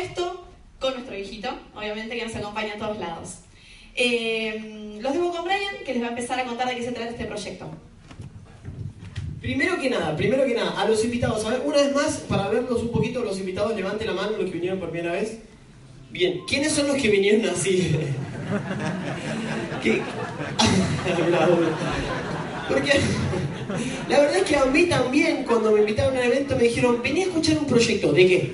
esto con nuestro hijito, obviamente, que nos acompaña a todos lados. Eh, los dejo con Brian, que les va a empezar a contar de qué se trata este proyecto. Primero que nada, primero que nada, a los invitados, a una vez más, para verlos un poquito, los invitados, levanten la mano los que vinieron por primera vez. Bien, ¿quiénes son los que vinieron así? ¿Qué? Porque la verdad es que a mí también, cuando me invitaron a un evento, me dijeron, vení a escuchar un proyecto, ¿de qué?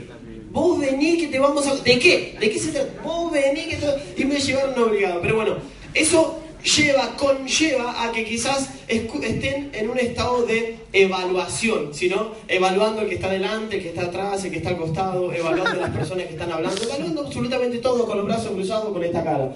Vos vení que te vamos a... ¿De qué? ¿De qué se trata? Vos vení que te... Y me llevaron obligado, pero bueno, eso lleva, conlleva a que quizás estén en un estado de evaluación, ¿no? Evaluando el que está delante, el que está atrás, el que está al costado, evaluando las personas que están hablando, evaluando absolutamente todo con los brazos cruzados, con esta cara.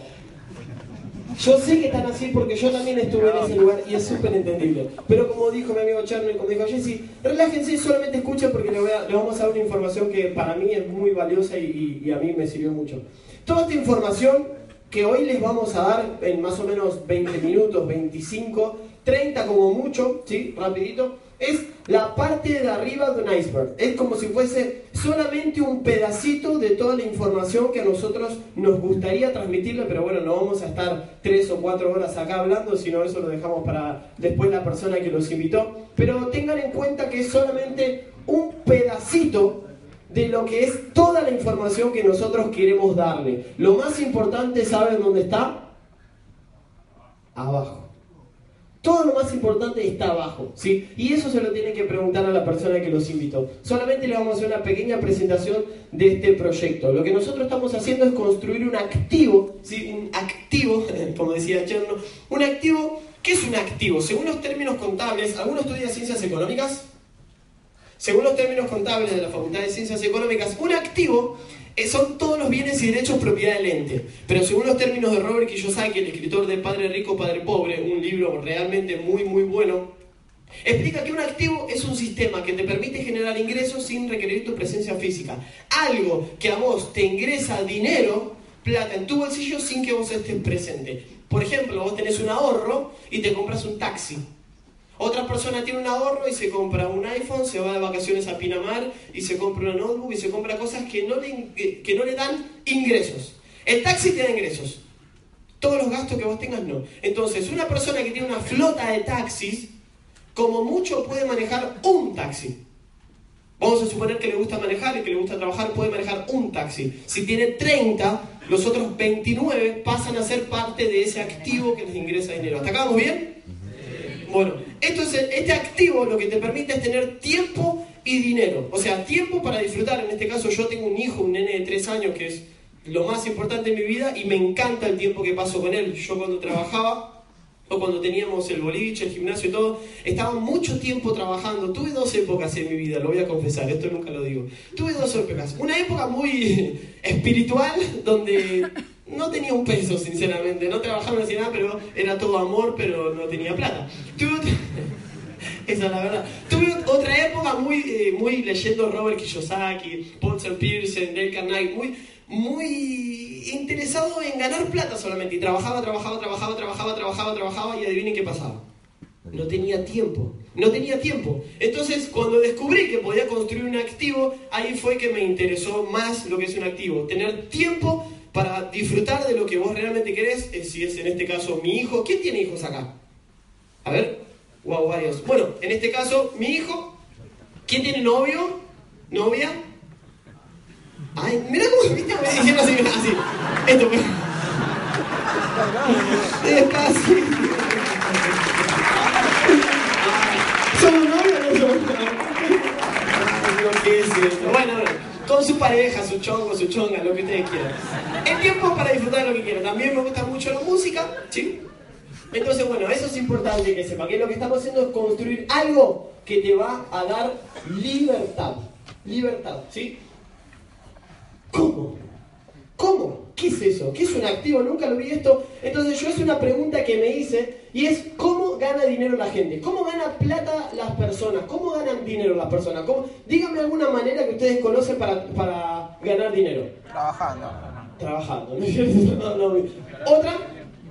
Yo sé que están así porque yo también estuve en ese lugar y es súper entendible. Pero como dijo mi amigo Charlie, como dijo Jesse, relájense solamente escuchen porque le, vamos a dar una información que para mí es muy valiosa y a mí me sirvió mucho. Toda esta información que hoy les vamos a dar en más o menos 20 minutos, 25, 30 como mucho, ¿sí? Rapidito, es la parte de arriba de un iceberg. Es como si fuese solamente un pedacito de toda la información que a nosotros nos gustaría transmitirle, pero bueno, no vamos a estar tres o cuatro horas acá hablando, sino eso lo dejamos para después la persona que los invitó. Pero tengan en cuenta que es solamente un pedacito de lo que es toda la información que nosotros queremos darle. Lo más importante, ¿saben dónde está? Abajo. Todo lo más importante está abajo, ¿sí? Y eso se lo tienen que preguntar a la persona que los invitó. Solamente le vamos a hacer una pequeña presentación de este proyecto. Lo que nosotros estamos haciendo es construir un activo, ¿sí? Un activo, como decía Cherno, un activo, ¿qué es un activo? Según los términos contables, ¿alguno estudia ciencias económicas? Según los términos contables de la Facultad de Ciencias Económicas, un activo son todos los bienes y derechos propiedad del ente. Pero según los términos de Robert Kiyosaki, el escritor de Padre Rico, Padre Pobre, un libro realmente muy, muy bueno, explica que un activo es un sistema que te permite generar ingresos sin requerir tu presencia física. Algo que a vos te ingresa dinero, plata en tu bolsillo sin que vos estés presente. Por ejemplo, vos tenés un ahorro y te compras un taxi. Otra persona tiene un ahorro y se compra un iPhone, se va de vacaciones a Pinamar y se compra una notebook y se compra cosas que no le, que no le dan ingresos. El taxi te da ingresos. Todos los gastos que vos tengas no. Entonces, una persona que tiene una flota de taxis, como mucho puede manejar un taxi. Vamos a suponer que le gusta manejar y que le gusta trabajar, puede manejar un taxi. Si tiene 30, los otros 29 pasan a ser parte de ese activo que les ingresa dinero. ¿Hasta acá vamos bien? Bueno, este activo lo que te permite es tener tiempo y dinero. O sea, tiempo para disfrutar. En este caso yo tengo un hijo, un nene de tres años, que es lo más importante en mi vida y me encanta el tiempo que paso con él. Yo cuando trabajaba, o cuando teníamos el boliche, el gimnasio y todo, estaba mucho tiempo trabajando. Tuve dos épocas en mi vida, lo voy a confesar, esto nunca lo digo. Tuve dos épocas. Una época muy espiritual, donde no tenía un peso, sinceramente. No trabajaba, no hacía nada, pero era todo amor, pero no tenía plata. Tuve Esa es la verdad. Tuve otra época muy, eh, muy leyendo Robert Kiyosaki, Paul Pearson, Dale Carnegie, muy, muy interesado en ganar plata solamente. Y trabajaba, trabajaba, trabajaba, trabajaba, trabajaba, trabajaba y adivinen qué pasaba. No tenía tiempo. No tenía tiempo. Entonces, cuando descubrí que podía construir un activo, ahí fue que me interesó más lo que es un activo. Tener tiempo para disfrutar de lo que vos realmente querés, si es en este caso mi hijo. ¿Quién tiene hijos acá? A ver, Wow, varios. Bueno, en este caso, mi hijo, ¿quién tiene novio? ¿Novia? Ay, mira cómo viste, me dijeron así, así. Esto fue. Despacio. ¿Somos novios o no somos novios? Bueno, con su pareja, su chongo, su chonga, lo que ustedes quieran. El tiempo es para disfrutar lo que quieran. También me gusta mucho la música, ¿sí? Entonces, bueno, eso es importante que sepa, que lo que estamos haciendo es construir algo que te va a dar libertad. Libertad, ¿sí? ¿Cómo? ¿Cómo? ¿Qué es eso? ¿Qué es un activo? Nunca lo vi esto. Entonces yo es una pregunta que me hice y es ¿cómo gana dinero la gente? ¿Cómo gana plata las personas? ¿Cómo ganan dinero las personas? ¿Cómo? Díganme alguna manera que ustedes conocen para, para ganar dinero. Trabajando. Trabajando, ¿no es cierto? No, no. ¿Otra?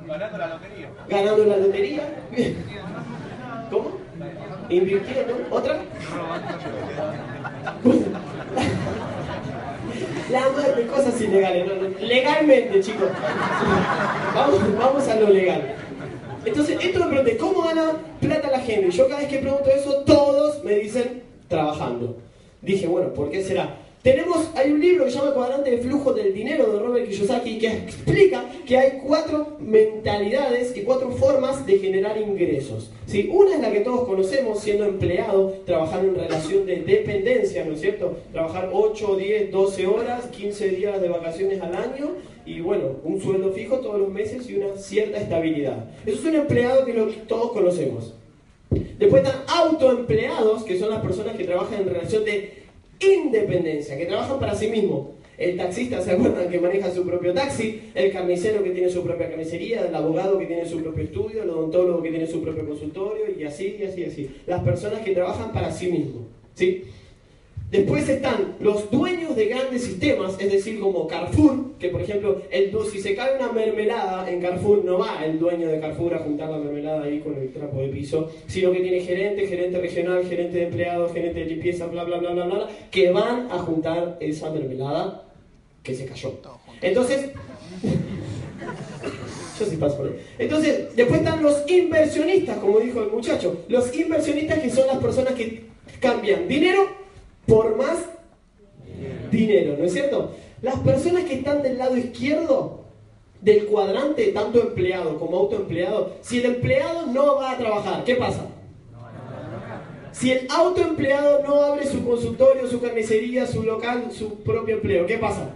Ganando la lotería. Ganando la lotería. ¿Cómo? Invirtiendo. ¿Otra? La madre de cosas ilegales. no, no. Legalmente, chicos. Vamos, vamos a lo legal. Entonces, esto me pregunté, ¿cómo gana plata la gente? Yo cada vez que pregunto eso, todos me dicen trabajando. Dije, bueno, ¿por qué será? Tenemos, hay un libro que se llama Cuadrante de Flujo del Dinero de Robert Kiyosaki que explica que hay cuatro mentalidades y cuatro formas de generar ingresos. ¿sí? Una es la que todos conocemos, siendo empleado, trabajando en relación de dependencia, ¿no es cierto? Trabajar 8, 10, 12 horas, 15 días de vacaciones al año y bueno, un sueldo fijo todos los meses y una cierta estabilidad. Eso es un empleado que lo, todos conocemos. Después están autoempleados, que son las personas que trabajan en relación de independencia, que trabajan para sí mismos. El taxista, ¿se acuerdan que maneja su propio taxi? El carnicero que tiene su propia carnicería, el abogado que tiene su propio estudio, el odontólogo que tiene su propio consultorio, y así, y así, y así. Las personas que trabajan para sí mismos. ¿sí? Después están los dueños de grandes sistemas, es decir, como Carrefour, que por ejemplo, el, si se cae una mermelada en Carrefour, no va el dueño de Carrefour a juntar la mermelada ahí con el trapo de piso, sino que tiene gerente, gerente regional, gerente de empleados, gerente de limpieza, bla, bla, bla, bla, bla, que van a juntar esa mermelada que se cayó. Entonces, yo sí paso por ahí. Entonces, después están los inversionistas, como dijo el muchacho. Los inversionistas que son las personas que cambian dinero por más dinero, ¿no es cierto? Las personas que están del lado izquierdo del cuadrante, tanto empleado como autoempleado, si el empleado no va a trabajar, ¿qué pasa? Si el autoempleado no abre su consultorio, su carnicería, su local, su propio empleo, ¿qué pasa?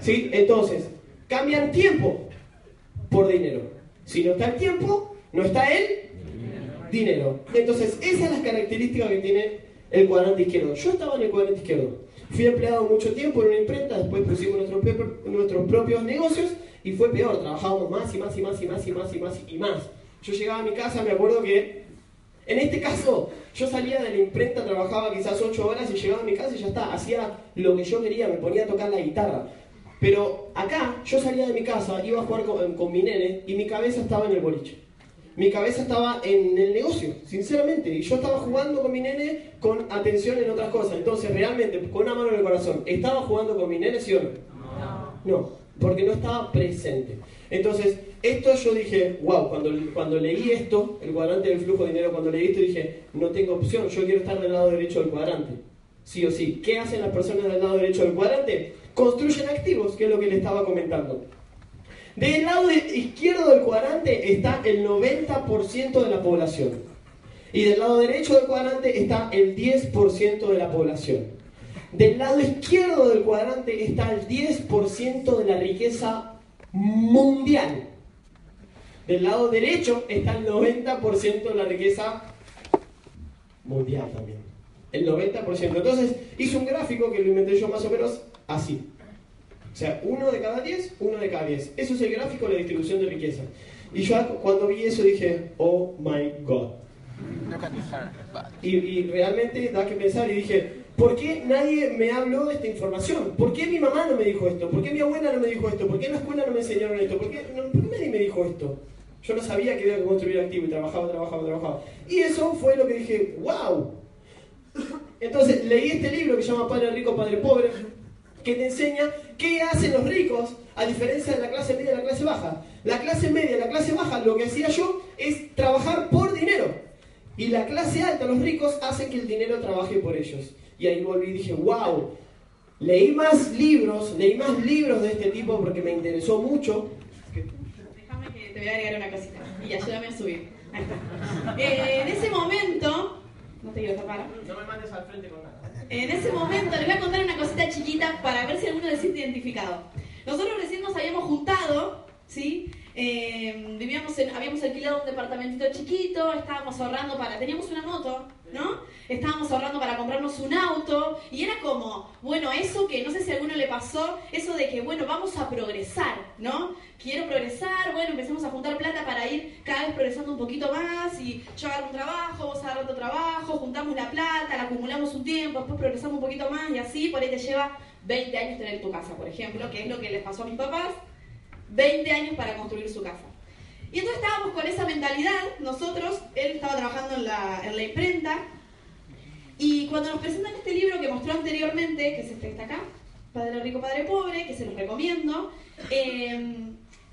¿Sí? Entonces, cambian tiempo por dinero. Si no está el tiempo, no está el dinero. Entonces, esas son las características que tiene el cuadrante izquierdo. Yo estaba en el cuadrante izquierdo. Fui empleado mucho tiempo en una imprenta, después pusimos nuestros, nuestros propios negocios y fue peor. Trabajábamos más y más y más y más y más y más y más. Yo llegaba a mi casa, me acuerdo que en este caso yo salía de la imprenta, trabajaba quizás 8 horas y llegaba a mi casa y ya está. Hacía lo que yo quería, me ponía a tocar la guitarra. Pero acá yo salía de mi casa, iba a jugar con, con mi nene y mi cabeza estaba en el boliche mi cabeza estaba en el negocio, sinceramente. Y yo estaba jugando con mi nene con atención en otras cosas. Entonces, realmente, con una mano en el corazón, ¿estaba jugando con mi nene, sí o no? No, porque no estaba presente. Entonces, esto yo dije, wow, cuando, cuando leí esto, el cuadrante del flujo de dinero, cuando leí esto dije, no tengo opción, yo quiero estar del lado derecho del cuadrante. Sí o sí. ¿Qué hacen las personas del lado derecho del cuadrante? Construyen activos, que es lo que le estaba comentando. Del lado izquierdo del cuadrante está el 90% de la población. Y del lado derecho del cuadrante está el 10% de la población. Del lado izquierdo del cuadrante está el 10% de la riqueza mundial. Del lado derecho está el 90% de la riqueza mundial también. El 90%. Entonces hice un gráfico que lo inventé yo más o menos así. O sea, uno de cada diez, uno de cada diez. Eso es el gráfico de la distribución de riqueza. Y yo cuando vi eso dije, oh my god. Y, y, realmente da que pensar y dije, ¿por qué nadie me habló de esta información? ¿Por qué mi mamá no me dijo esto? ¿Por qué mi abuela no me dijo esto? ¿Por qué en la escuela no me enseñaron esto? ¿Por qué, ¿por qué nadie me dijo esto? Yo no sabía que había que construir activo y trabajaba, trabajaba, trabajaba. Y eso fue lo que dije, wow. Entonces leí este libro que se llama Padre Rico, Padre Pobre, que te enseña qué hacen los ricos a diferencia de la clase media y la clase baja. La clase media y la clase baja, lo que hacía yo es trabajar por dinero. Y la clase alta, los ricos, hacen que el dinero trabaje por ellos. Y ahí volví y dije, wow, leí más libros, leí más libros de este tipo porque me interesó mucho. Déjame que te voy a agregar una cosita y ayúdame a subir. Ahí está. Eh, en ese momento, no te quiero tapar. No me mandes al frente con nada. En ese momento les voy a contar una cosita chiquita para ver si alguno se siente identificado. Nosotros recién nos habíamos juntado, ¿sí? Eh, vivíamos en, habíamos alquilado un departamentito chiquito, estábamos ahorrando para, teníamos una moto, ¿no? Estábamos ahorrando para comprarnos un auto y era como, bueno, eso que no sé si a alguno le pasó, eso de que, bueno, vamos a progresar, ¿no? Quiero progresar, bueno, empecemos a juntar plata para ir cada vez progresando un poquito más y yo agarro un trabajo, vos agarras otro trabajo, juntamos la plata, la acumulamos un tiempo, después progresamos un poquito más y así, por ahí te lleva 20 años tener tu casa, por ejemplo, que es lo que les pasó a mis papás 20 años para construir su casa. Y entonces estábamos con esa mentalidad, nosotros, él estaba trabajando en la, en la imprenta, y cuando nos presentan este libro que mostró anteriormente, que es este que está acá, Padre Rico, Padre Pobre, que se los recomiendo, eh,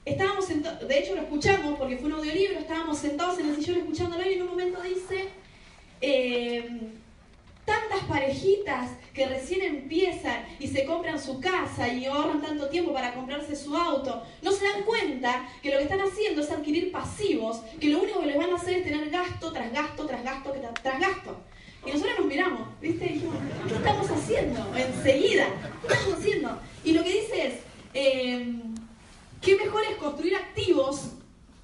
estábamos sentados, de hecho lo escuchamos porque fue un audiolibro, estábamos sentados en el sillón escuchándolo y en un momento dice, eh, tantas parejitas que recién empiezan y se compran su casa y ahorran tanto tiempo para comprarse su auto, no se dan cuenta que lo que están haciendo es adquirir pasivos, que lo único que les van a hacer es tener gasto tras gasto, tras gasto, tras gasto. Y nosotros nos miramos, ¿viste? Y dijimos, ¿qué estamos haciendo? Enseguida, ¿qué estamos haciendo? Y lo que dice es, eh, ¿qué mejor es construir activos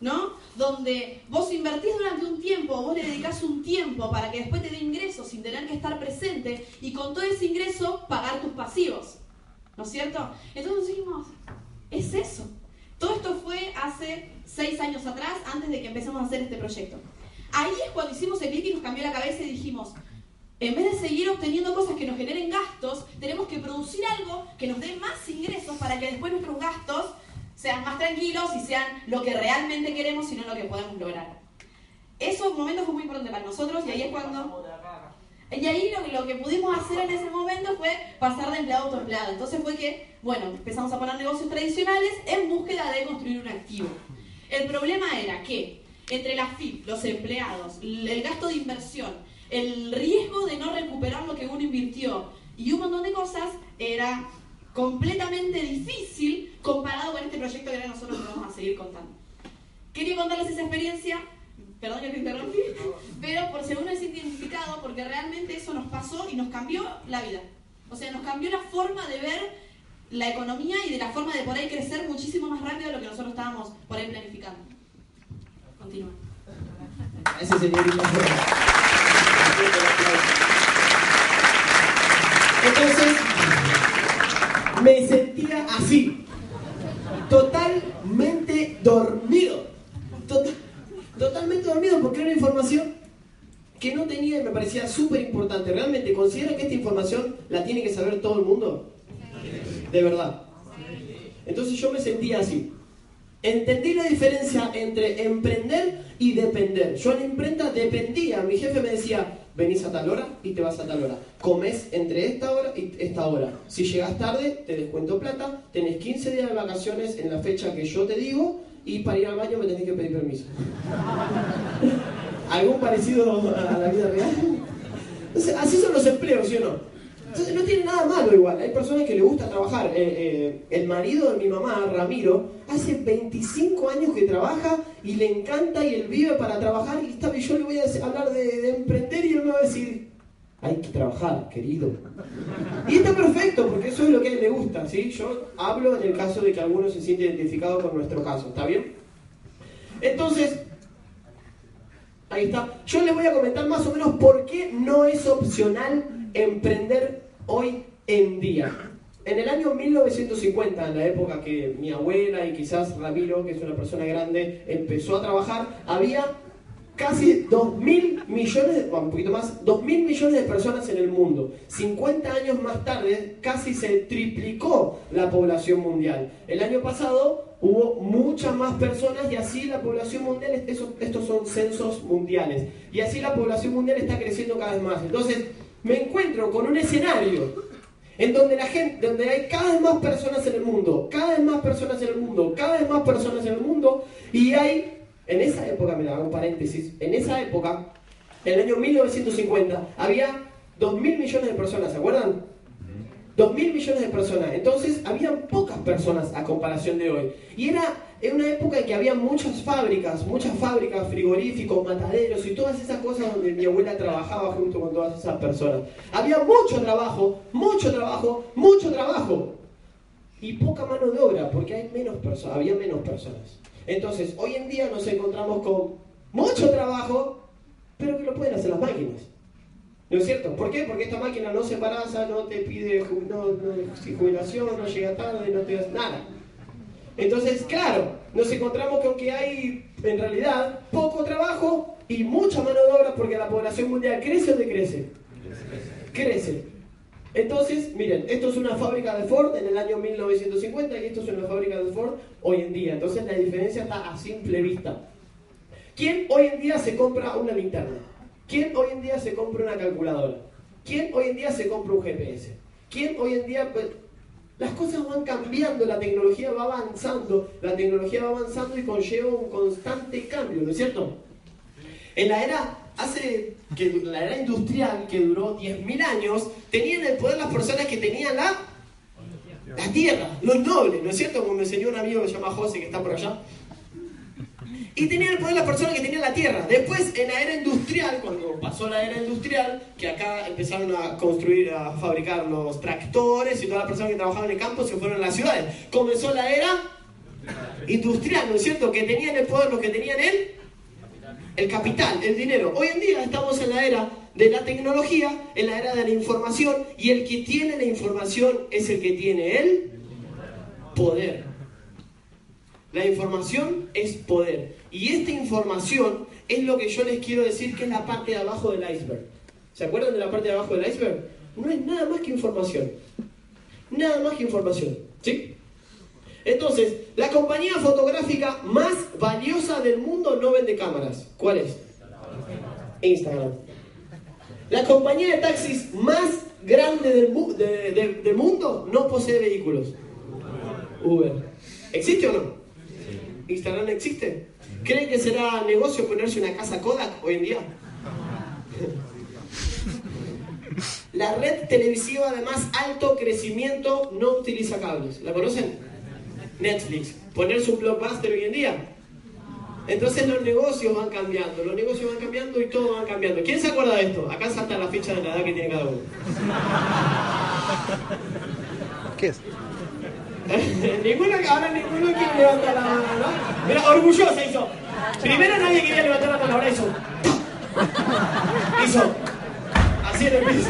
¿no? Donde vos invertís durante un tiempo, vos le dedicás un tiempo para que después te dé ingresos sin tener que estar presente y con todo ese ingreso pagar tus pasivos. ¿No es cierto? Entonces dijimos, es eso. Todo esto fue hace seis años atrás, antes de que empecemos a hacer este proyecto. Ahí es cuando hicimos el clic y nos cambió la cabeza y dijimos, en vez de seguir obteniendo cosas que nos generen gastos, tenemos que producir algo que nos dé más ingresos para que después nuestros gastos sean más tranquilos y sean lo que realmente queremos y no lo que podemos lograr. Esos momentos fue muy importante para nosotros y ahí es cuando... Y ahí lo, que pudimos hacer en ese momento fue pasar de empleado a autoempleado. Entonces fue que, bueno, empezamos a poner negocios tradicionales en búsqueda de construir un activo. El problema era que entre la FIP, los empleados, el gasto de inversión, el riesgo de no recuperar lo que uno invirtió y un montón de cosas, era completamente difícil comparado con este proyecto que ahora nosotros vamos a seguir contando. Contarles esa experiencia, perdón que te interrumpí, pero por si uno es identificado, porque realmente eso nos pasó y nos cambió la vida. O sea, nos cambió la forma de ver la economía y de la forma de por ahí crecer muchísimo más rápido de lo que nosotros estábamos por ahí planificando. Continúa. Ese señorita. Entonces, me sentía así, totalmente dormido. Totalmente dormido porque era una información que no tenía y me parecía súper importante. ¿Realmente considera que esta información la tiene que saber todo el mundo? De verdad. Entonces yo me sentía así. Entendí la diferencia entre emprender y depender. Yo en la imprenta dependía. Mi jefe me decía, venís a tal hora y te vas a tal hora. Comes entre esta hora y esta hora. Si llegas tarde, te descuento plata. Tenés 15 días de vacaciones en la fecha que yo te digo y para ir al baño me tenés que pedir permiso. ¿Algún parecido a la vida real? así son los empleos, ¿sí o no? Entonces no tiene nada malo igual. Hay personas que le gusta trabajar. Eh, eh, el marido de mi mamá, Ramiro, hace 25 años que trabaja y le encanta y él vive para trabajar. Y está, yo le voy a hablar de, emprender y él me va a decir, hay que trabajar, querido. Y está perfecto, porque eso es lo que a él le gusta, ¿sí? Yo hablo en el caso de que alguno se siente identificado con nuestro caso, ¿está bien? Entonces, ahí está. Yo les voy a comentar más o menos por qué no es opcional emprender hoy en día. En el año 1950, en la época que mi abuela y quizás Ramiro, que es una persona grande, empezó a trabajar, había casi 2 mil millones, un poquito más, 2 mil millones de personas en el mundo. 50 años más tarde, casi se triplicó la población mundial. El año pasado hubo muchas más personas y así la población mundial, estos son censos mundiales, y así la población mundial está creciendo cada vez más. Entonces, me encuentro con un escenario en donde la gente, donde hay cada vez más personas en el mundo, cada vez más personas en el mundo, cada vez más personas en el mundo, y hay, en esa época, me hago un paréntesis, en esa época en el año 1950, había 2 mil millones de personas, ¿se acuerdan? 2 mil millones de personas. Entonces, había pocas personas a comparación de hoy. Y era en una época en que había muchas fábricas, muchas fábricas, frigoríficos, mataderos y todas esas cosas donde mi abuela trabajaba junto con todas esas personas. Había mucho trabajo, mucho trabajo, mucho trabajo. Y poca mano de obra, porque hay menos personas, había menos personas. Entonces, hoy en día nos encontramos con mucho trabajo, pero que lo pueden hacer las máquinas. ¿No es cierto? ¿Por qué? Porque esta máquina no se embaraza, no te pide jubilación, no llega tarde, no te hace nada. Entonces, claro, nos encontramos con que hay en realidad poco trabajo y mucha mano de obra porque la población mundial crece o decrece. Crece. Entonces, miren, esto es una fábrica de Ford en el año 1950 y esto es una fábrica de Ford hoy en día. Entonces la diferencia está a simple vista. ¿Quién hoy en día se compra una linterna? ¿Quién hoy en día se compra una calculadora? ¿Quién hoy en día se compra un GPS? ¿Quién hoy en día... Pues, las cosas van cambiando, la tecnología va avanzando, la tecnología va avanzando y conlleva un constante cambio, ¿no es cierto? En la era, hace que la era industrial, que duró 10.000 años, tenían el poder las personas que tenían la, la tierra, los nobles, ¿no es cierto? Como me enseñó un amigo que se llama José, que está por allá. Y tenían el poder las personas que tenían la tierra. Después, en la era industrial, cuando pasó la era industrial, que acá empezaron a construir, a fabricar los tractores y todas las personas que trabajaban en el campo se fueron a las ciudades. Comenzó la era industrial, ¿no es cierto? Que tenían el poder los que tenían el, el capital, el dinero. Hoy en día estamos en la era de la tecnología, en la era de la información, y el que tiene la información es el que tiene el poder. La información es poder. Y esta información es lo que yo les quiero decir que es la parte de abajo del iceberg. ¿Se acuerdan de la parte de abajo del iceberg? No es nada más que información. Nada más que información. ¿Sí? Entonces, la compañía fotográfica más valiosa del mundo no vende cámaras. ¿Cuál es? Instagram. La compañía de taxis más grande del, del mundo no posee vehículos. Uber. ¿Existe o no? ¿Instagram existe? ¿Creen que será negocio ponerse una casa Kodak hoy en día? La red televisiva de más alto crecimiento no utiliza cables. ¿La conocen? Netflix. Ponerse un blockbuster hoy en día. Entonces los negocios van cambiando, los negocios van cambiando y todo va cambiando. ¿Quién se acuerda de esto? Acá salta la ficha de la edad que tiene cada uno. ¿Qué es? ninguno, ahora ninguno quiere levantar la mano, ¿no? Mira, orgullosa hizo. Primero nadie quería levantar la mano, ahora hizo. Hizo. Así en el piso.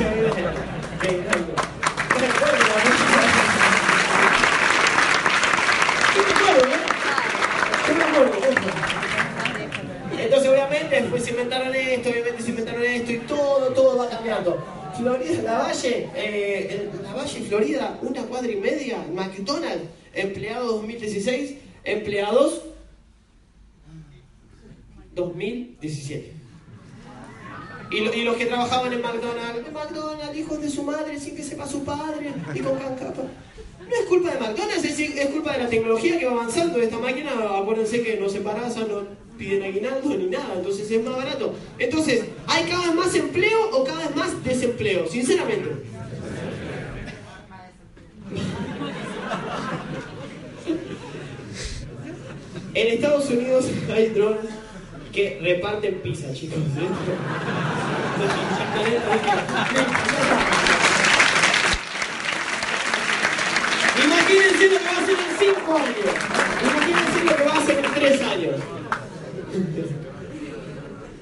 Entonces obviamente después se inventaron esto, obviamente se inventaron esto y todo, todo va cambiando. Florida, la Valle, eh, la Valle, Florida, una cuadra y media, McDonald's, empleados 2016, empleados 2017. Y, y, los que trabajaban en McDonald's, McDonald's, hijos de su madre, sin que sepa su padre, y con cancapa. No es culpa de McDonald's, es, es, culpa de la tecnología que va avanzando. Esta máquina, acuérdense que no se embarazan, no piden aguinaldo ni nada, entonces es más barato. Entonces, ¿hay cada vez más empleo o cada vez más desempleo? Sinceramente. En Estados Unidos hay drones que reparten pizza, chicos. ¿eh? Imagínense lo que va a hacer en 5 años. Imagínense lo que va a hacer en 3 años.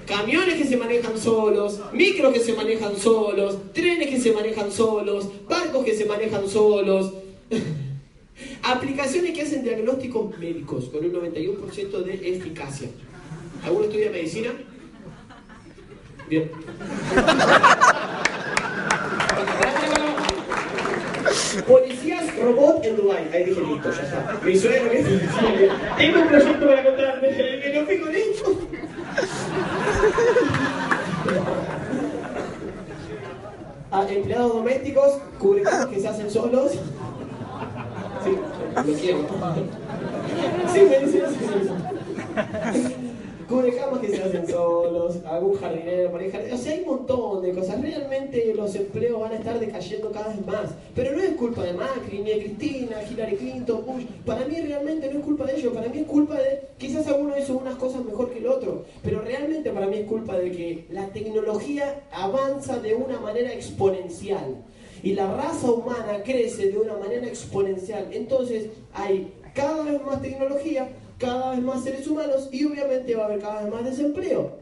Camiones que se manejan solos, micros que se manejan solos, trenes que se manejan solos, barcos que se manejan solos. Aplicaciones que hacen diagnósticos médicos con un 91% de eficacia. ¿Alguno estudia medicina? Bien. Policías robot en Dubai. Ahí dije, listo, ya está. Mi suegro que Tengo un proyecto para contarme. Que no fijo listo. A empleados domésticos, cubrecamas que se hacen solos. Sí, lo quiero. Sí, me dicen cubrecamas que se hacen solos, algún jardinero, o sea, hay un montón de cosas. Realmente los empleos van a estar decayendo cada vez más. Pero no es culpa de Macri, ni de Cristina, Hillary Clinton, Bush. Para mí realmente no es culpa de ellos, para mí es culpa de, quizás alguno hizo unas cosas mejor que el otro, pero realmente para mí es culpa de que la tecnología avanza de una manera exponencial. Y la raza humana crece de una manera exponencial. Entonces hay cada vez más tecnología, cada vez más seres humanos y obviamente va a haber cada vez más desempleo.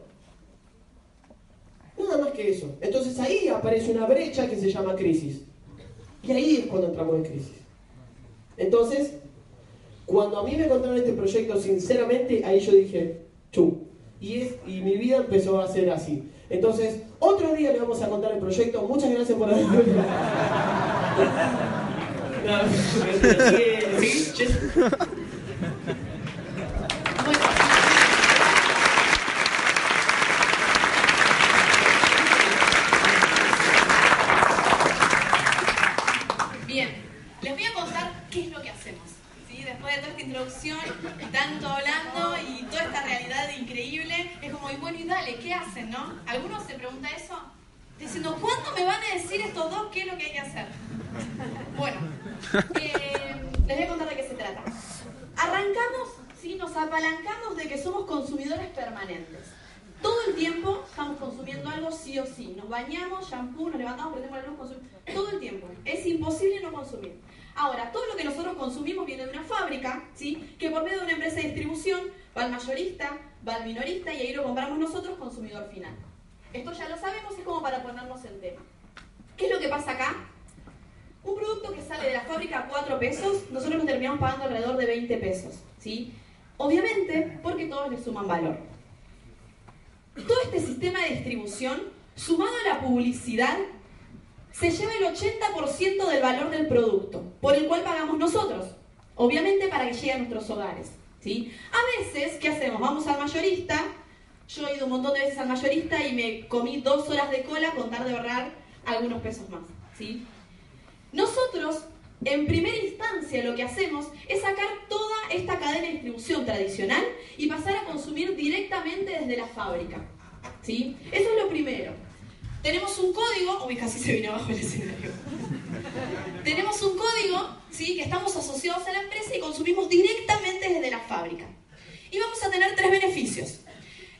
Nada más que eso. Entonces ahí aparece una brecha que se llama crisis. Y ahí es cuando entramos en crisis. Entonces, cuando a mí me contaron este proyecto, sinceramente, ahí yo dije, chu. Y, mi vida empezó a ser así. Entonces, otro día le vamos a contar el proyecto. Muchas gracias por haber Bien, les voy a contar qué es lo que hacemos. ¿sí? Después de toda esta introducción, tanto hablando y toda esta realidad increíble, es como, y bueno, y dale, ¿qué hacen, no? ¿Alguno se pregunta eso? Diciendo, ¿cuándo me van a decir estos dos qué es lo que hay que hacer? Bueno, eh, les voy a contar de qué se trata. Arrancamos, ¿sí? nos apalancamos de que somos consumidores permanentes. Todo el tiempo estamos consumiendo algo sí o sí. Nos bañamos, shampoo, nos levantamos, prendemos la luz, consumimos. Todo el tiempo. Es imposible no consumir. Ahora, todo lo que nosotros consumimos viene de una fábrica, ¿sí? que por medio de una empresa de distribución va al mayorista, va al minorista y ahí lo compramos nosotros, consumidor final. Esto ya lo sabemos, es como para ponernos en tema. ¿Qué es lo que pasa acá? Un producto que sale de la fábrica a 4 pesos, nosotros nos terminamos pagando alrededor de 20 pesos. ¿sí? Obviamente, porque todos le suman valor. Todo este sistema de distribución, sumado a la publicidad, se lleva el 80% del valor del producto, por el cual pagamos nosotros. Obviamente para que llegue a nuestros hogares. ¿Sí? A veces, ¿qué hacemos? Vamos al mayorista. Yo he ido un montón de veces al mayorista y me comí dos horas de cola con tal de ahorrar algunos pesos más. ¿sí? Nosotros, en primera instancia, lo que hacemos es sacar toda esta cadena de distribución tradicional y pasar a consumir directamente desde la fábrica. ¿sí? Eso es lo primero. Tenemos un código, uy, casi se vino abajo el escenario. Tenemos un código, ¿sí? Que estamos asociados a la empresa y consumimos directamente desde la fábrica. Y vamos a tener beneficios.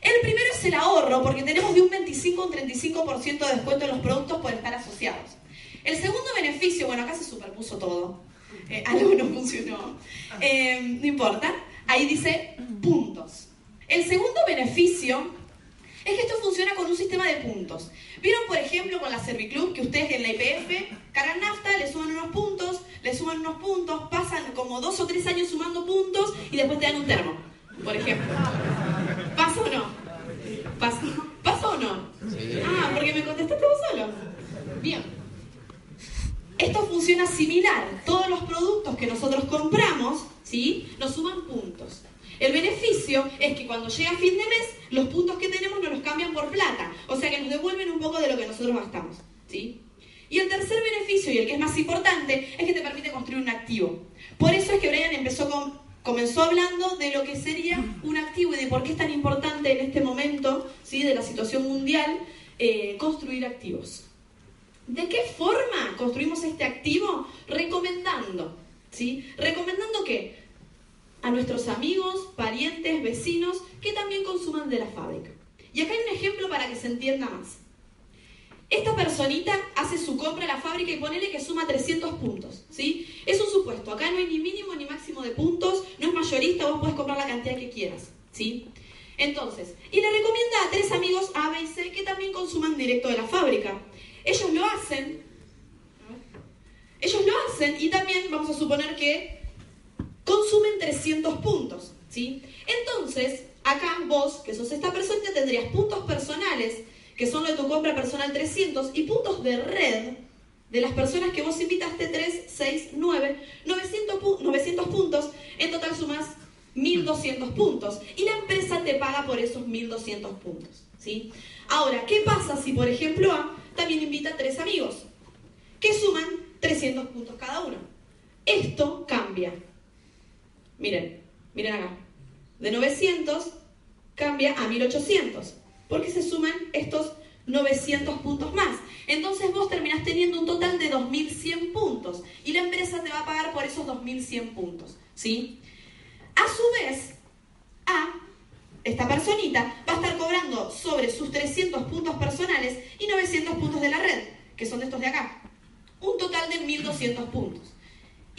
El primero es el ahorro, porque tenemos de un 25 a un 35% de descuento en los productos por estar asociados. El segundo beneficio, bueno, acá se superpuso todo. Eh, algo no funcionó. Eh, no importa. Ahí dice puntos. El segundo beneficio es que esto funciona con un sistema de puntos. ¿Vieron, por ejemplo, con la Serviclub que ustedes en la IPF cargan nafta, le suman unos puntos, le suman unos puntos, pasan como dos o tres años sumando puntos y después te dan un termo, por ejemplo? ¿Pasa o no? ¿Pasa, ¿Pasa o no? Ah, porque me contestaste vos solo. Bien. Esto funciona similar. Todos los productos que nosotros compramos, ¿sí? Nos suman puntos. El beneficio es que cuando llega fin de mes, los puntos que tenemos nos los cambian por plata. O sea que nos devuelven un poco de lo que nosotros gastamos. ¿sí? Y el tercer beneficio, y el que es más importante, es que te permite construir un activo. Por eso es que Brian empezó con, comenzó hablando de lo que sería un activo y de por qué es tan importante en este momento ¿sí? de la situación mundial eh, construir activos. ¿De qué forma construimos este activo? Recomendando. ¿sí? ¿Recomendando qué? a nuestros amigos, parientes, vecinos que también consuman de la fábrica. Y acá hay un ejemplo para que se entienda más. Esta personita hace su compra a la fábrica y ponele que suma 300 puntos, ¿sí? Es un supuesto, acá no hay ni mínimo ni máximo de puntos, no es mayorista, vos podés comprar la cantidad que quieras, ¿sí? Entonces, y le recomienda a tres amigos A, B y C que también consuman directo de la fábrica. Ellos lo hacen, ellos lo hacen y también vamos a suponer que consumen 300 puntos, ¿sí? Entonces, acá vos, que sos esta persona, tendrías puntos personales, que son de tu compra personal 300, y puntos de red, de las personas que vos invitaste, 3, 6, 9, 900, 900 puntos, en total sumas 1200 puntos. Y la empresa te paga por esos 1200 puntos, ¿sí? Ahora, ¿qué pasa si, por ejemplo, A también invita a tres amigos, que suman 300 puntos cada uno? Esto cambia Miren, miren acá. De 900 cambia a 1800, porque se suman estos 900 puntos más. Entonces vos terminás teniendo un total de 2100 puntos y la empresa te va a pagar por esos 2100 puntos, ¿sí? A su vez, A, esta personita, va a estar cobrando sobre sus 300 puntos personales y 900 puntos de la red, que son de estos de acá. Un total de 1200 puntos.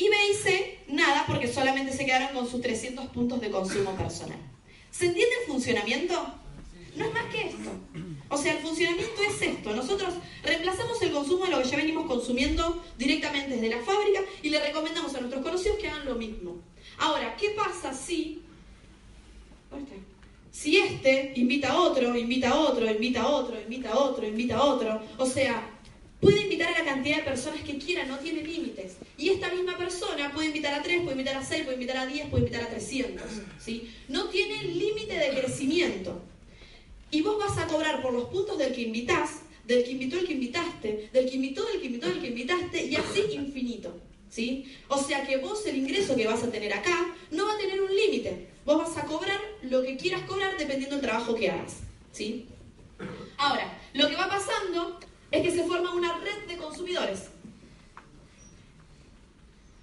Y B y C, nada, porque solamente se quedaron con sus 300 puntos de consumo personal. ¿Se entiende el funcionamiento? No es más que esto. O sea, el funcionamiento es esto. Nosotros reemplazamos el consumo de lo que ya venimos consumiendo directamente desde la fábrica y le recomendamos a nuestros conocidos que hagan lo mismo. Ahora, ¿qué pasa si... Si este invita a otro, invita a otro, invita a otro, invita a otro, invita a otro, o sea, puede invitar a la cantidad de personas que quiera, no tiene límites. Y esta misma persona puede invitar a 3, puede invitar a 6, puede invitar a 10, puede invitar a 300. ¿sí? No tiene límite de crecimiento. Y vos vas a cobrar por los puntos del que invitás, del que invitó el que invitaste, del que invitó, del que invitó, del que invitaste, y así infinito. ¿sí? O sea que vos el ingreso que vas a tener acá no va a tener un límite. Vos vas a cobrar lo que quieras cobrar dependiendo del trabajo que hagas. ¿sí? Ahora, lo que va pasando es que se forma una red de consumidores.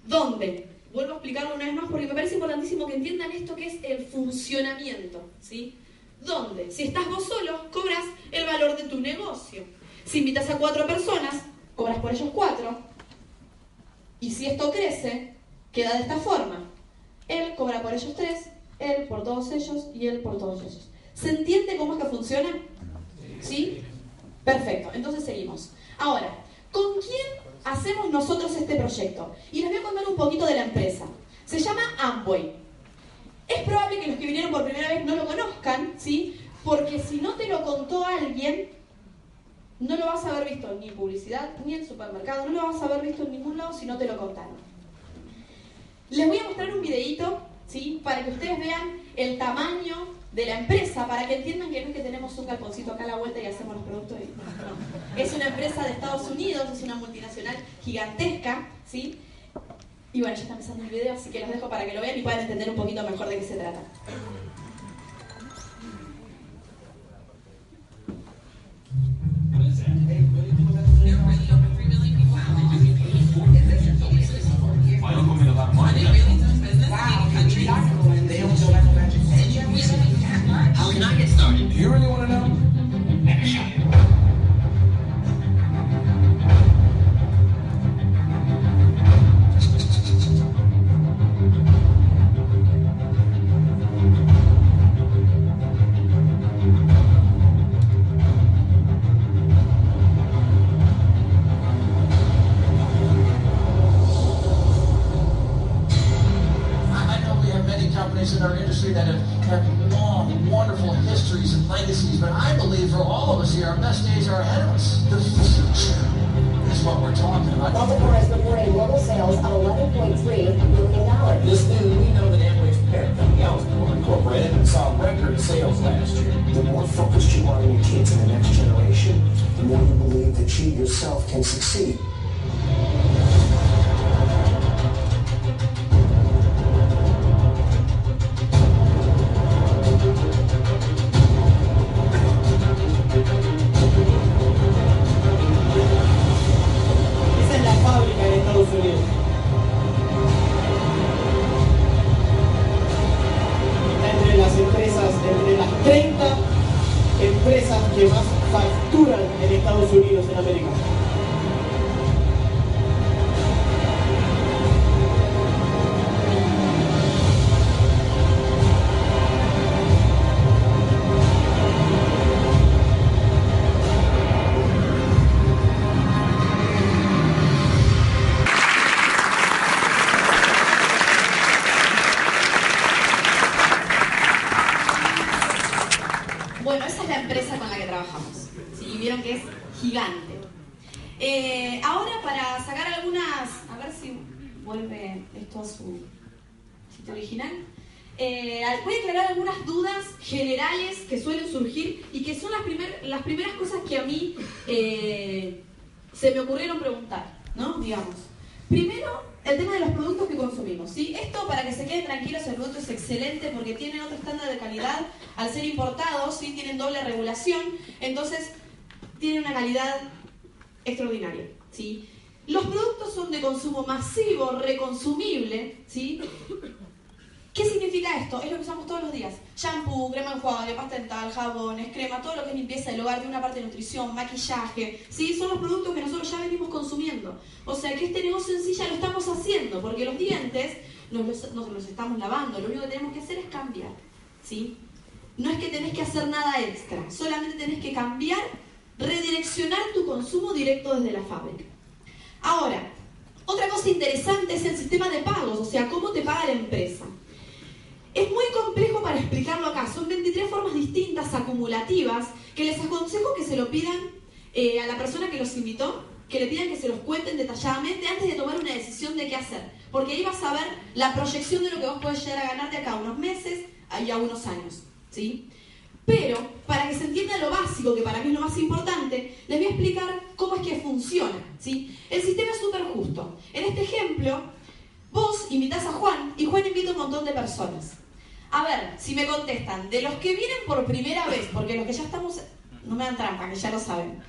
¿Dónde? Vuelvo a explicarlo una vez más porque me parece importantísimo que entiendan esto que es el funcionamiento. ¿sí? ¿Dónde? Si estás vos solo, cobras el valor de tu negocio. Si invitas a cuatro personas, cobras por ellos cuatro. Y si esto crece, queda de esta forma. Él cobra por ellos tres, él por todos ellos y él por todos ellos. ¿Se entiende cómo es que funciona? ¿Sí? Perfecto, entonces seguimos. Ahora, ¿con quién hacemos nosotros este proyecto? Y les voy a contar un poquito de la empresa. Se llama Amway. Es probable que los que vinieron por primera vez no lo conozcan, ¿sí? Porque si no te lo contó alguien, no lo vas a haber visto ni en publicidad, ni en supermercado, no lo vas a haber visto en ningún lado si no te lo contaron. Les voy a mostrar un videito, ¿sí? Para que ustedes vean el tamaño de la empresa, para que entiendan que no es que tenemos un calponcito acá a la vuelta y hacemos los productos. Es una empresa de Estados Unidos, es una multinacional gigantesca, ¿sí? Y bueno, ya está empezando el video, así que los dejo para que lo vean y puedan entender un poquito mejor de qué se trata. differently. You yourself can succeed. ¿No? Digamos. Primero, el tema de los productos que consumimos. ¿sí? Esto, para que se queden tranquilos, el producto es excelente porque tienen otro estándar de calidad. Al ser importados, ¿sí? tienen doble regulación, entonces tienen una calidad extraordinaria. ¿sí? Los productos son de consumo masivo, reconsumible. ¿sí? ¿Qué significa esto? Es lo que usamos todos los días. Shampoo, crema enjuague, pasta dental, jabones, crema, todo lo que es limpieza del hogar, tiene una parte de nutrición, maquillaje. ¿sí? Son los productos que nosotros ya venimos consumiendo. O sea que este negocio en sí ya lo estamos haciendo, porque los dientes nos los, los estamos lavando. Lo único que tenemos que hacer es cambiar. ¿sí? No es que tenés que hacer nada extra, solamente tenés que cambiar, redireccionar tu consumo directo desde la fábrica. Ahora, otra cosa interesante es el sistema de pagos, o sea, cómo te paga la empresa. Es muy complejo para explicarlo acá. Son 23 formas distintas, acumulativas, que les aconsejo que se lo pidan eh, a la persona que los invitó, que le pidan que se los cuenten detalladamente antes de tomar una decisión de qué hacer. Porque ahí vas a ver la proyección de lo que vos podés llegar a ganar de acá a unos meses y a unos años. ¿sí? Pero, para que se entienda lo básico, que para mí es lo más importante, les voy a explicar cómo es que funciona. ¿sí? El sistema es súper justo. En este ejemplo, vos invitás a Juan y Juan invita a un montón de personas. A ver, si me contestan, de los que vienen por primera vez, porque los que ya estamos, no me dan trampa, que ya lo saben.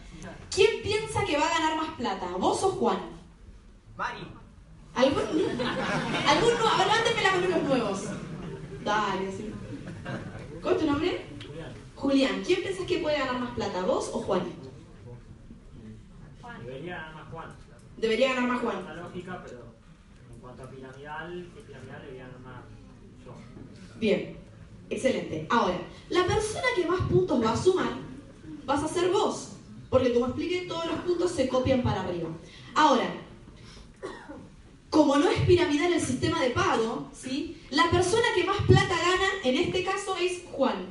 ¿Quién piensa que va a ganar más plata, vos o Juan? Mari. ¿Algún, ¿algún nu- a ver, levántenme la mano los nuevos. Dale, sí. ¿Cuál es tu nombre? Julián. ¿Quién piensas que puede ganar más plata, vos o Juan? Debería ganar más Juan. Debería ganar más Juan. La lógica, pero en cuanto a piramidal, que piramidal debería ganar más yo. Bien, excelente. Ahora, la persona que más puntos va a sumar vas a ser vos. Porque como expliqué, todos los puntos se copian para arriba. Ahora, como no es piramidal el sistema de pago, ¿sí? la persona que más plata gana en este caso es Juan.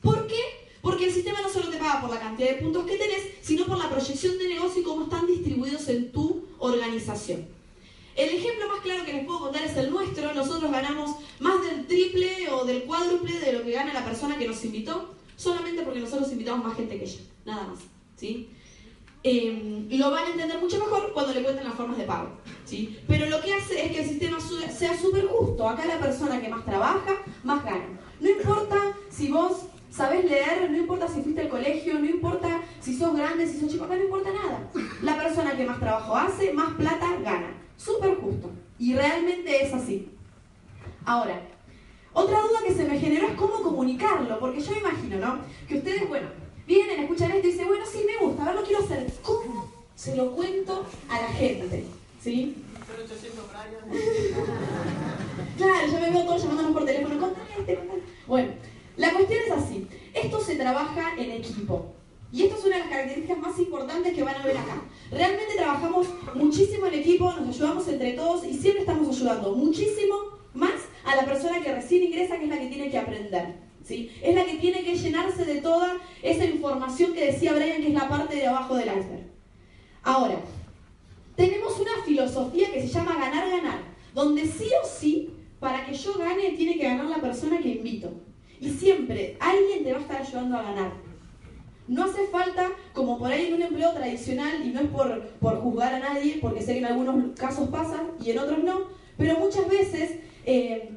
¿Por qué? Porque el sistema no solo te paga por la cantidad de puntos que tenés, sino por la proyección de negocio y cómo están distribuidos en tu organización. El ejemplo más claro que les puedo contar es el nuestro. Nosotros ganamos más del triple o del cuádruple de lo que gana la persona que nos invitó, solamente porque nosotros invitamos más gente que ella. Nada más. ¿sí? Eh, lo van a entender mucho mejor cuando le cuenten las formas de pago. ¿sí? Pero lo que hace es que el sistema sea súper justo. Acá la persona que más trabaja, más gana. No importa si vos sabés leer, no importa si fuiste al colegio, no importa si sos grande, si sos chico, acá no importa nada. La persona que más trabajo hace, más plata gana. Súper justo. Y realmente es así. Ahora, otra duda que se me generó es cómo comunicarlo, porque yo imagino, ¿no? Que ustedes, bueno, vienen, escuchan esto y dicen, bueno, sí, me gusta, a ver, lo quiero hacer. ¿Cómo se lo cuento a la gente? ¿Sí? Claro, yo me veo todos llamándonos por teléfono, contale este, contale. Bueno, la cuestión es así. Esto se trabaja en equipo. Y esto es una de las características más importantes que van a ver acá. Realmente trabajamos muchísimo en equipo, nos ayudamos entre todos y siempre estamos ayudando muchísimo más a la persona que recién ingresa, que es la que tiene que aprender. ¿sí? Es la que tiene que llenarse de toda esa información que decía Brian, que es la parte de abajo del iceberg. Ahora, tenemos una filosofía que se llama ganar-ganar, donde sí o sí, para que yo gane, tiene que ganar la persona que invito. Y siempre alguien te va a estar ayudando a ganar. No hace falta, como por ahí en un empleo tradicional, y no es por, por juzgar a nadie, porque sé que en algunos casos pasa y en otros no, pero muchas veces eh,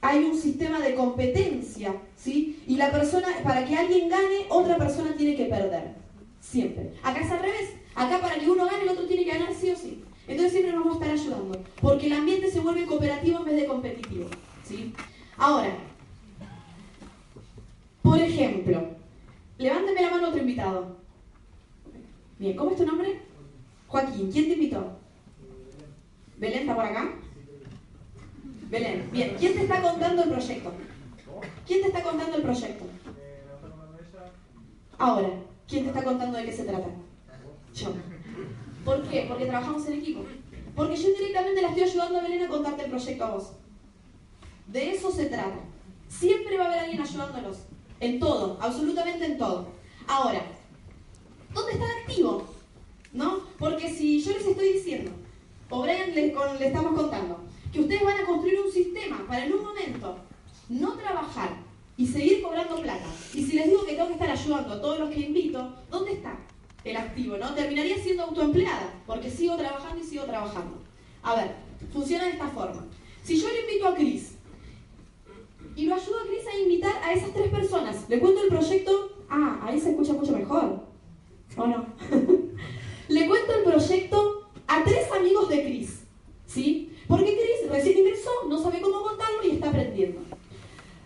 hay un sistema de competencia, ¿sí? Y la persona, para que alguien gane, otra persona tiene que perder. Siempre. Acá es al revés. Acá para que uno gane, el otro tiene que ganar sí o sí. Entonces siempre nos vamos a estar ayudando. Porque el ambiente se vuelve cooperativo en vez de competitivo. ¿sí? Ahora, por ejemplo, levánteme la mano otro invitado. Bien, ¿cómo es tu nombre? Joaquín, ¿quién te invitó? ¿Belén está por acá? Belén, bien, ¿quién te está contando el proyecto? ¿Quién te está contando el proyecto? Ahora, ¿quién te está contando de qué se trata? Yo. ¿Por qué? Porque trabajamos en equipo. Porque yo directamente la estoy ayudando a Belén a contarte el proyecto a vos. De eso se trata. Siempre va a haber alguien ayudándolos. En todo, absolutamente en todo. Ahora, ¿dónde está el activo? ¿No? Porque si yo les estoy diciendo, o Brian le, estamos contando, que ustedes van a construir un sistema para en un momento no trabajar y seguir cobrando plata. Y si les digo que tengo que estar ayudando a todos los que invito, ¿dónde está el activo? ¿no? Terminaría siendo autoempleada, porque sigo trabajando y sigo trabajando. A ver, funciona de esta forma. Si yo le invito a Cris y lo ayudo a Cris a invitar a esas tres personas, le cuento el proyecto, ah, ahí se escucha mucho mejor, ¿o no? le cuento el proyecto a tres amigos de Cris, ¿sí? Porque Cris recién ingresó, no sabe cómo contarlo y está aprendiendo.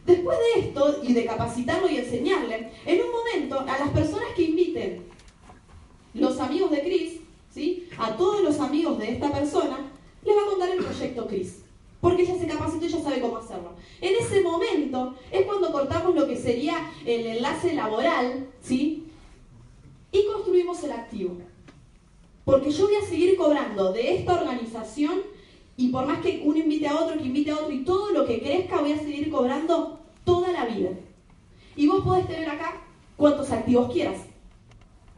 Después de esto y de capacitarlo y enseñarle, en un momento a las personas que inviten los amigos de Cris, ¿sí? a todos los amigos de esta persona, les va a contar el proyecto Cris. Porque ella se capacitó y ya sabe cómo hacerlo. En ese momento es cuando cortamos lo que sería el enlace laboral, ¿sí? Y construimos el activo. Porque yo voy a seguir cobrando de esta organización y por más que uno invite a otro, que invite a otro y todo lo que crezca, voy a seguir cobrando toda la vida. Y vos podés tener acá cuantos activos quieras.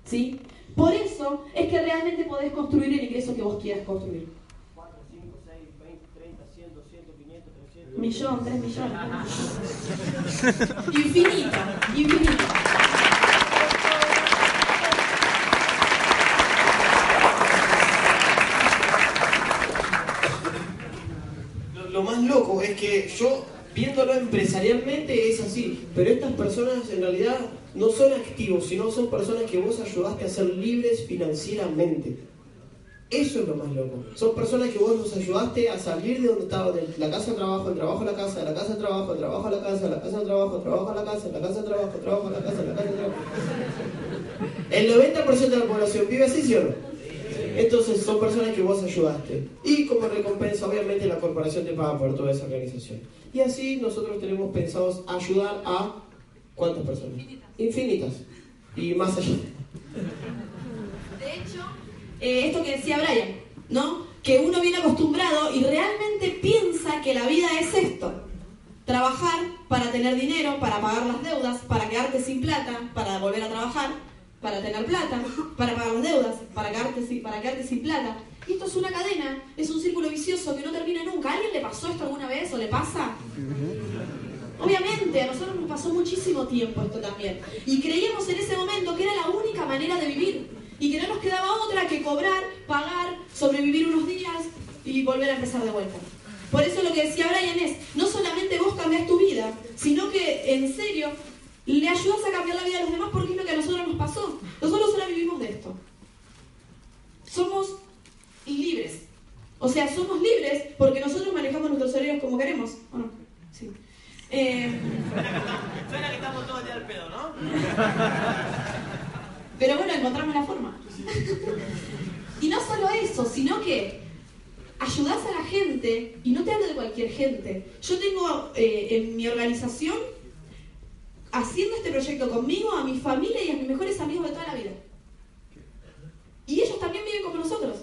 ¿Sí? Por eso es que realmente podés construir el ingreso que vos quieras construir. 4, 5, 6, 20, 30, 100, 200, 500, 300. Millón, tres millones. infinito, infinito. Lo, lo más loco es que yo, viéndolo empresarialmente, es así. Pero estas personas en realidad no son activos, sino son personas que vos ayudaste a ser libres financieramente. Eso es lo más loco. Son personas que vos nos ayudaste a salir de donde estaban, de la casa al trabajo, del trabajo a la casa, de la casa al trabajo, del trabajo a la casa, de la casa al trabajo, trabajo a la casa, la casa al trabajo, trabajo a la casa, la casa al trabajo. El 90% de la población vive así, ¿sí o? Entonces son personas que vos ayudaste. Y como recompensa, obviamente, la corporación te paga por toda esa organización. Y así nosotros tenemos pensados ayudar a ¿cuántas personas? Infinitas. Y más allá. Eh, esto que decía Brian, ¿no? Que uno viene acostumbrado y realmente piensa que la vida es esto. Trabajar para tener dinero, para pagar las deudas, para quedarte sin plata, para volver a trabajar, para tener plata, para pagar las deudas, para quedarte sin, para quedarte sin plata. Y esto es una cadena, es un círculo vicioso que no termina nunca. ¿A alguien le pasó esto alguna vez o le pasa? Obviamente, a nosotros nos pasó muchísimo tiempo esto también. Y creíamos en ese momento que era la única manera de vivir. Y que no nos quedaba otra que cobrar, pagar, sobrevivir unos días y volver a empezar de vuelta. Por eso lo que decía Brian es, no solamente vos cambiás tu vida, sino que en serio le ayudas a cambiar la vida de los demás porque es lo que a nosotros nos pasó. Nosotros ahora vivimos de esto. Somos libres. O sea, somos libres porque nosotros manejamos nuestros horarios como queremos. ¿O no? Sí. Eh, Suena que estamos todo el día al pedo, ¿no? pero bueno, encontramos la forma. y no solo eso, sino que ayudás a la gente, y no te hablo de cualquier gente. Yo tengo eh, en mi organización, haciendo este proyecto conmigo, a mi familia y a mis mejores amigos de toda la vida. Y ellos también viven como nosotros.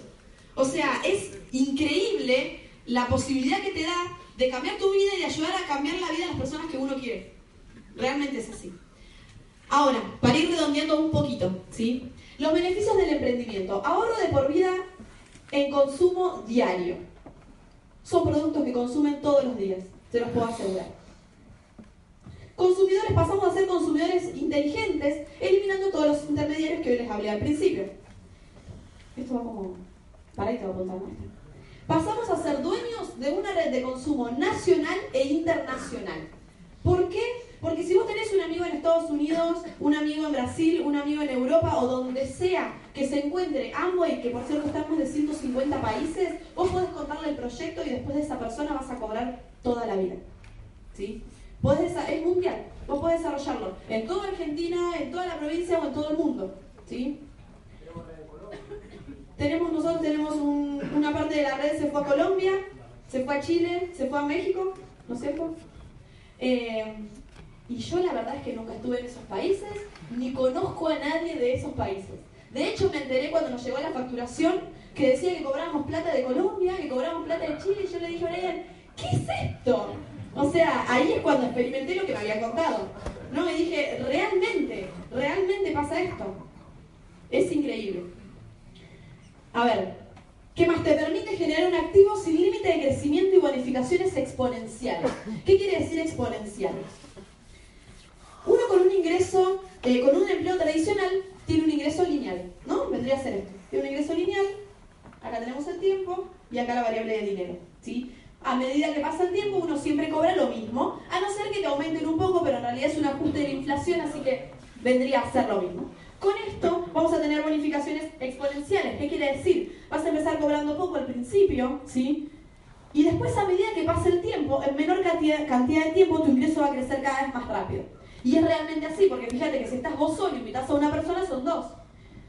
O sea, es increíble la posibilidad que te da de cambiar tu vida y de ayudar a cambiar la vida de las personas que uno quiere. Realmente es así. Ahora, para ir redondeando un poquito, ¿sí? Los beneficios del emprendimiento. Ahorro de por vida en consumo diario. Son productos que consumen todos los días, se los puedo asegurar. Consumidores, pasamos a ser consumidores inteligentes, eliminando todos los intermediarios que hoy les hablé al principio. Esto va como... Para a apuntar. Pasamos a ser dueños de una red de consumo nacional e internacional. ¿Por qué? Porque si vos tenés un amigo en Estados Unidos, un amigo en Brasil, un amigo en Europa o donde sea que se encuentre Amway, que por cierto estamos de 150 países, vos podés contarle el proyecto y después de esa persona vas a cobrar toda la vida. ¿Sí? Podés, es mundial. Vos podés desarrollarlo en toda Argentina, en toda la provincia o en todo el mundo. ¿Sí? Tenemos, nosotros tenemos un- una parte de la red, se fue a Colombia, se fue a Chile, se fue a México, ¿no es cierto? Eh, y yo la verdad es que nunca estuve en esos países, ni conozco a nadie de esos países. De hecho, me enteré cuando nos llegó la facturación que decía que cobrábamos plata de Colombia, que cobrábamos plata de Chile, y yo le dije a Brian, ¿qué es esto? O sea, ahí es cuando experimenté lo que me había contado. ¿No? Y dije, realmente, realmente pasa esto. Es increíble. A ver, ¿qué más? Te permite generar un activo sin límite de crecimiento y bonificaciones exponenciales. ¿Qué quiere decir exponenciales? Uno con un ingreso, eh, con un empleo tradicional, tiene un ingreso lineal, ¿no? Vendría a ser esto. Tiene un ingreso lineal, acá tenemos el tiempo, y acá la variable de dinero. ¿sí? A medida que pasa el tiempo, uno siempre cobra lo mismo, a no ser que te aumenten un poco, pero en realidad es un ajuste de la inflación, así que vendría a ser lo mismo. Con esto vamos a tener bonificaciones exponenciales. ¿Qué quiere decir? Vas a empezar cobrando poco al principio, ¿sí? Y después, a medida que pase el tiempo, en menor cantidad de tiempo, tu ingreso va a crecer cada vez más rápido. Y es realmente así, porque fíjate que si estás vos solo y invitas a una persona, son dos.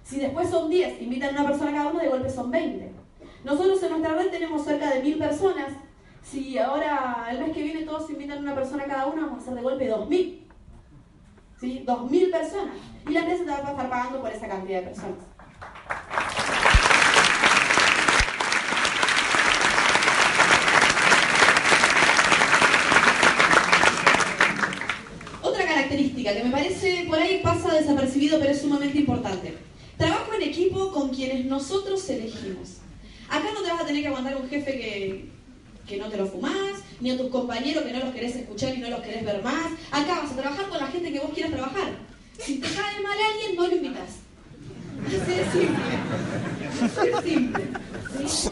Si después son 10, invitan a una persona cada uno, de golpe son 20. Nosotros en nuestra red tenemos cerca de mil personas. Si ahora el mes que viene todos invitan a una persona cada uno, vamos a hacer de golpe 2000. ¿Sí? 2000 personas. Y la empresa te va a estar pagando por esa cantidad de personas. Otra que me parece por ahí pasa desapercibido pero es sumamente importante. Trabajo en equipo con quienes nosotros elegimos. Acá no te vas a tener que aguantar un jefe que, que no te lo fumás, ni a tus compañeros que no los querés escuchar y no los querés ver más. Acá vas a trabajar con la gente que vos quieras trabajar. Si te cae mal alguien, no lo invitas. Así de simple. Así de simple.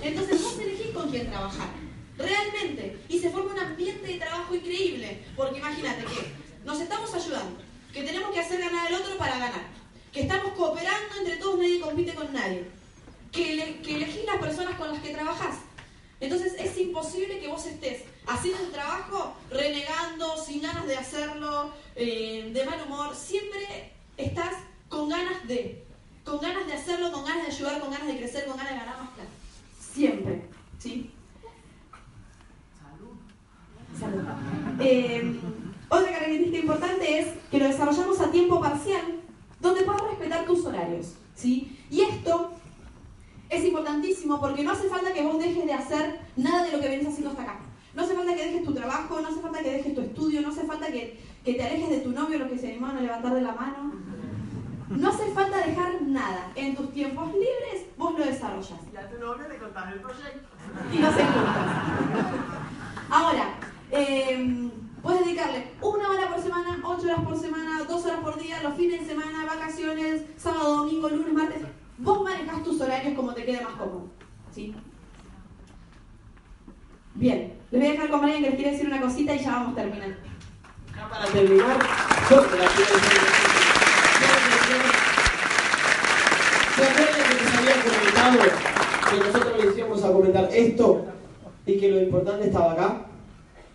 Entonces vos elegís con quién trabajar. Realmente. Y se forma un ambiente de trabajo increíble. Porque imagínate que nos estamos ayudando, que tenemos que hacer ganar al otro para ganar, que estamos cooperando entre todos, nadie compite con nadie, que, que elegís las personas con las que trabajás. Entonces es imposible que vos estés haciendo el trabajo renegando, sin ganas de hacerlo, eh, de mal humor. Siempre estás con ganas de, con ganas de hacerlo, con ganas de ayudar, con ganas de crecer, con ganas de ganar más plata. Siempre, ¿sí? Salud. Eh, otra característica importante es que lo desarrollamos a tiempo parcial, donde puedas respetar tus horarios, ¿sí? Y esto es importantísimo porque no hace falta que vos dejes de hacer nada de lo que venís haciendo hasta acá. No hace falta que dejes tu trabajo, no hace falta que dejes tu estudio, no hace falta que, que te alejes de tu novio, los que se animaron a levantar de la mano. No hace falta dejar nada. En tus tiempos libres vos lo desarrollas. Y a tu novio le contás el proyecto. Y no se juntas. Ahora, eh, puedes dedicarle una hora por semana, ocho horas por semana, dos horas por día, los fines de semana, vacaciones, sábado, domingo, lunes, martes. Vos manejás tus horarios como te quede más cómodo. ¿Sí? Bien, les voy a dejar con Marian que les quiere decir una cosita y ya vamos terminando. Ya para terminar, yo la quiero decir. ¿Se acuerdan que les había comentado que nosotros les íbamos a comentar esto y que lo importante estaba acá?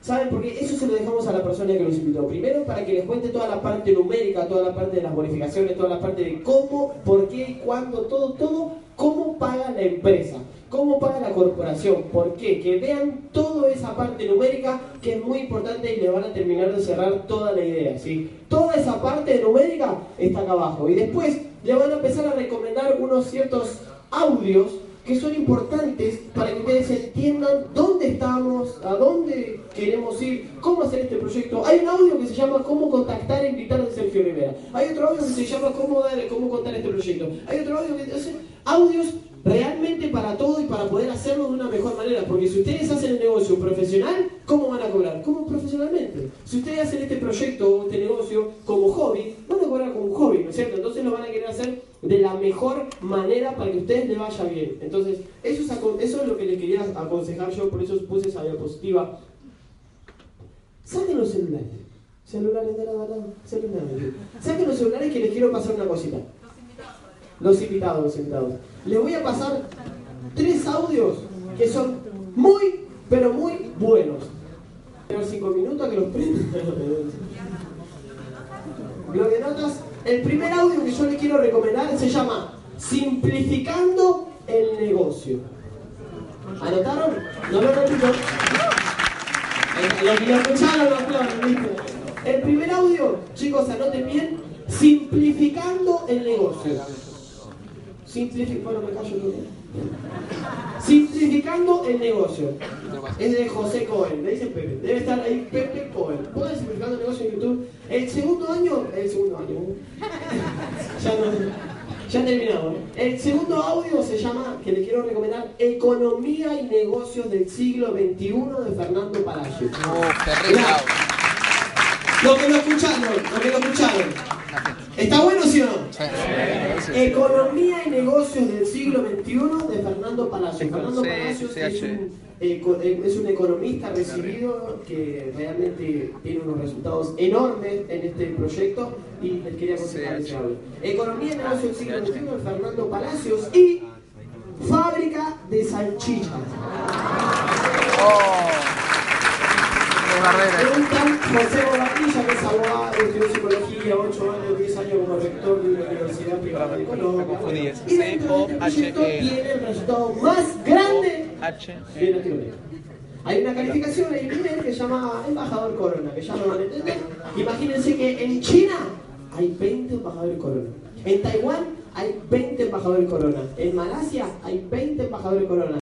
¿Saben? Porque eso se lo dejamos a la persona que nos invitó. Primero, para que les cuente toda la parte numérica, toda la parte de las bonificaciones, toda la parte de cómo, por qué, cuándo, todo, todo, cómo paga la empresa, cómo paga la corporación, por qué. Que vean toda esa parte numérica que es muy importante y le van a terminar de cerrar toda la idea, ¿sí? Toda esa parte numérica está acá abajo. Y después le van a empezar a recomendar unos ciertos audios que son importantes para que ustedes entiendan dónde estamos, a dónde queremos ir, cómo hacer este proyecto. Hay un audio que se llama Cómo contactar e invitar de Sergio Rivera. Hay otro audio que se llama Cómo, dar- cómo contar este proyecto. Hay otro audio que hace audios realmente para todo y para poder hacerlo de una mejor manera. Porque si ustedes hacen el negocio profesional, ¿cómo van a cobrar? Como profesionalmente. Si ustedes hacen este proyecto o este negocio como hobby, van a cobrar como hobby, ¿no es cierto? Entonces lo van a querer hacer de la mejor manera para que a ustedes les vaya bien. Entonces, eso es, eso es lo que les quería aconsejar yo, por eso puse esa diapositiva. Saquen los celulares. Celulares de la celulares. Saquen los celulares que les quiero pasar una cosita. Los invitados, los invitados. Les voy a pasar tres audios que son muy, pero muy buenos. Pero cinco minutos que los. Gloria Notas, el primer audio que yo les quiero recomendar se llama Simplificando el negocio. ¿Anotaron? No lo repito. Los que lo escucharon lo ¿viste? El primer audio, chicos, anoten bien, simplificando el negocio. Simplifi- bueno, me callo yo. Simplificando el negocio. Es de José Cohen, le dicen Pepe. Debe estar ahí Pepe Cohen. Pueden simplificando el negocio en YouTube. El segundo año, el segundo año. ya no. Ya terminamos. ¿eh? El segundo audio se llama, que le quiero recomendar, Economía y Negocios del siglo XXI de Fernando Palacio. Uh, terrible. Lo que lo escucharon, lo que lo escucharon. ¿Está bueno, sí o no? Economía y negocios del siglo XXI de Fernando Palacios. Fernando Palacios es un, eco- eh, es un economista recibido que realmente tiene unos resultados enormes en este proyecto y les quería aconsejar ese audio. Economía y negocios del siglo XXI de Fernando Palacios y fábrica de salchichas. Un tal José Bobadilla, abogado, estudió psicología, 8 años, 10 años como rector de una universidad privada de Colombia. Y dentro de este proyecto tiene el resultado más grande de Latinoamérica. Hay una calificación en inglés que se llama Embajador Corona, que ya lo van a entender. Imagínense que en China hay 20 embajadores Corona. En Taiwán hay 20 embajadores Corona. En Malasia hay 20 embajadores Corona.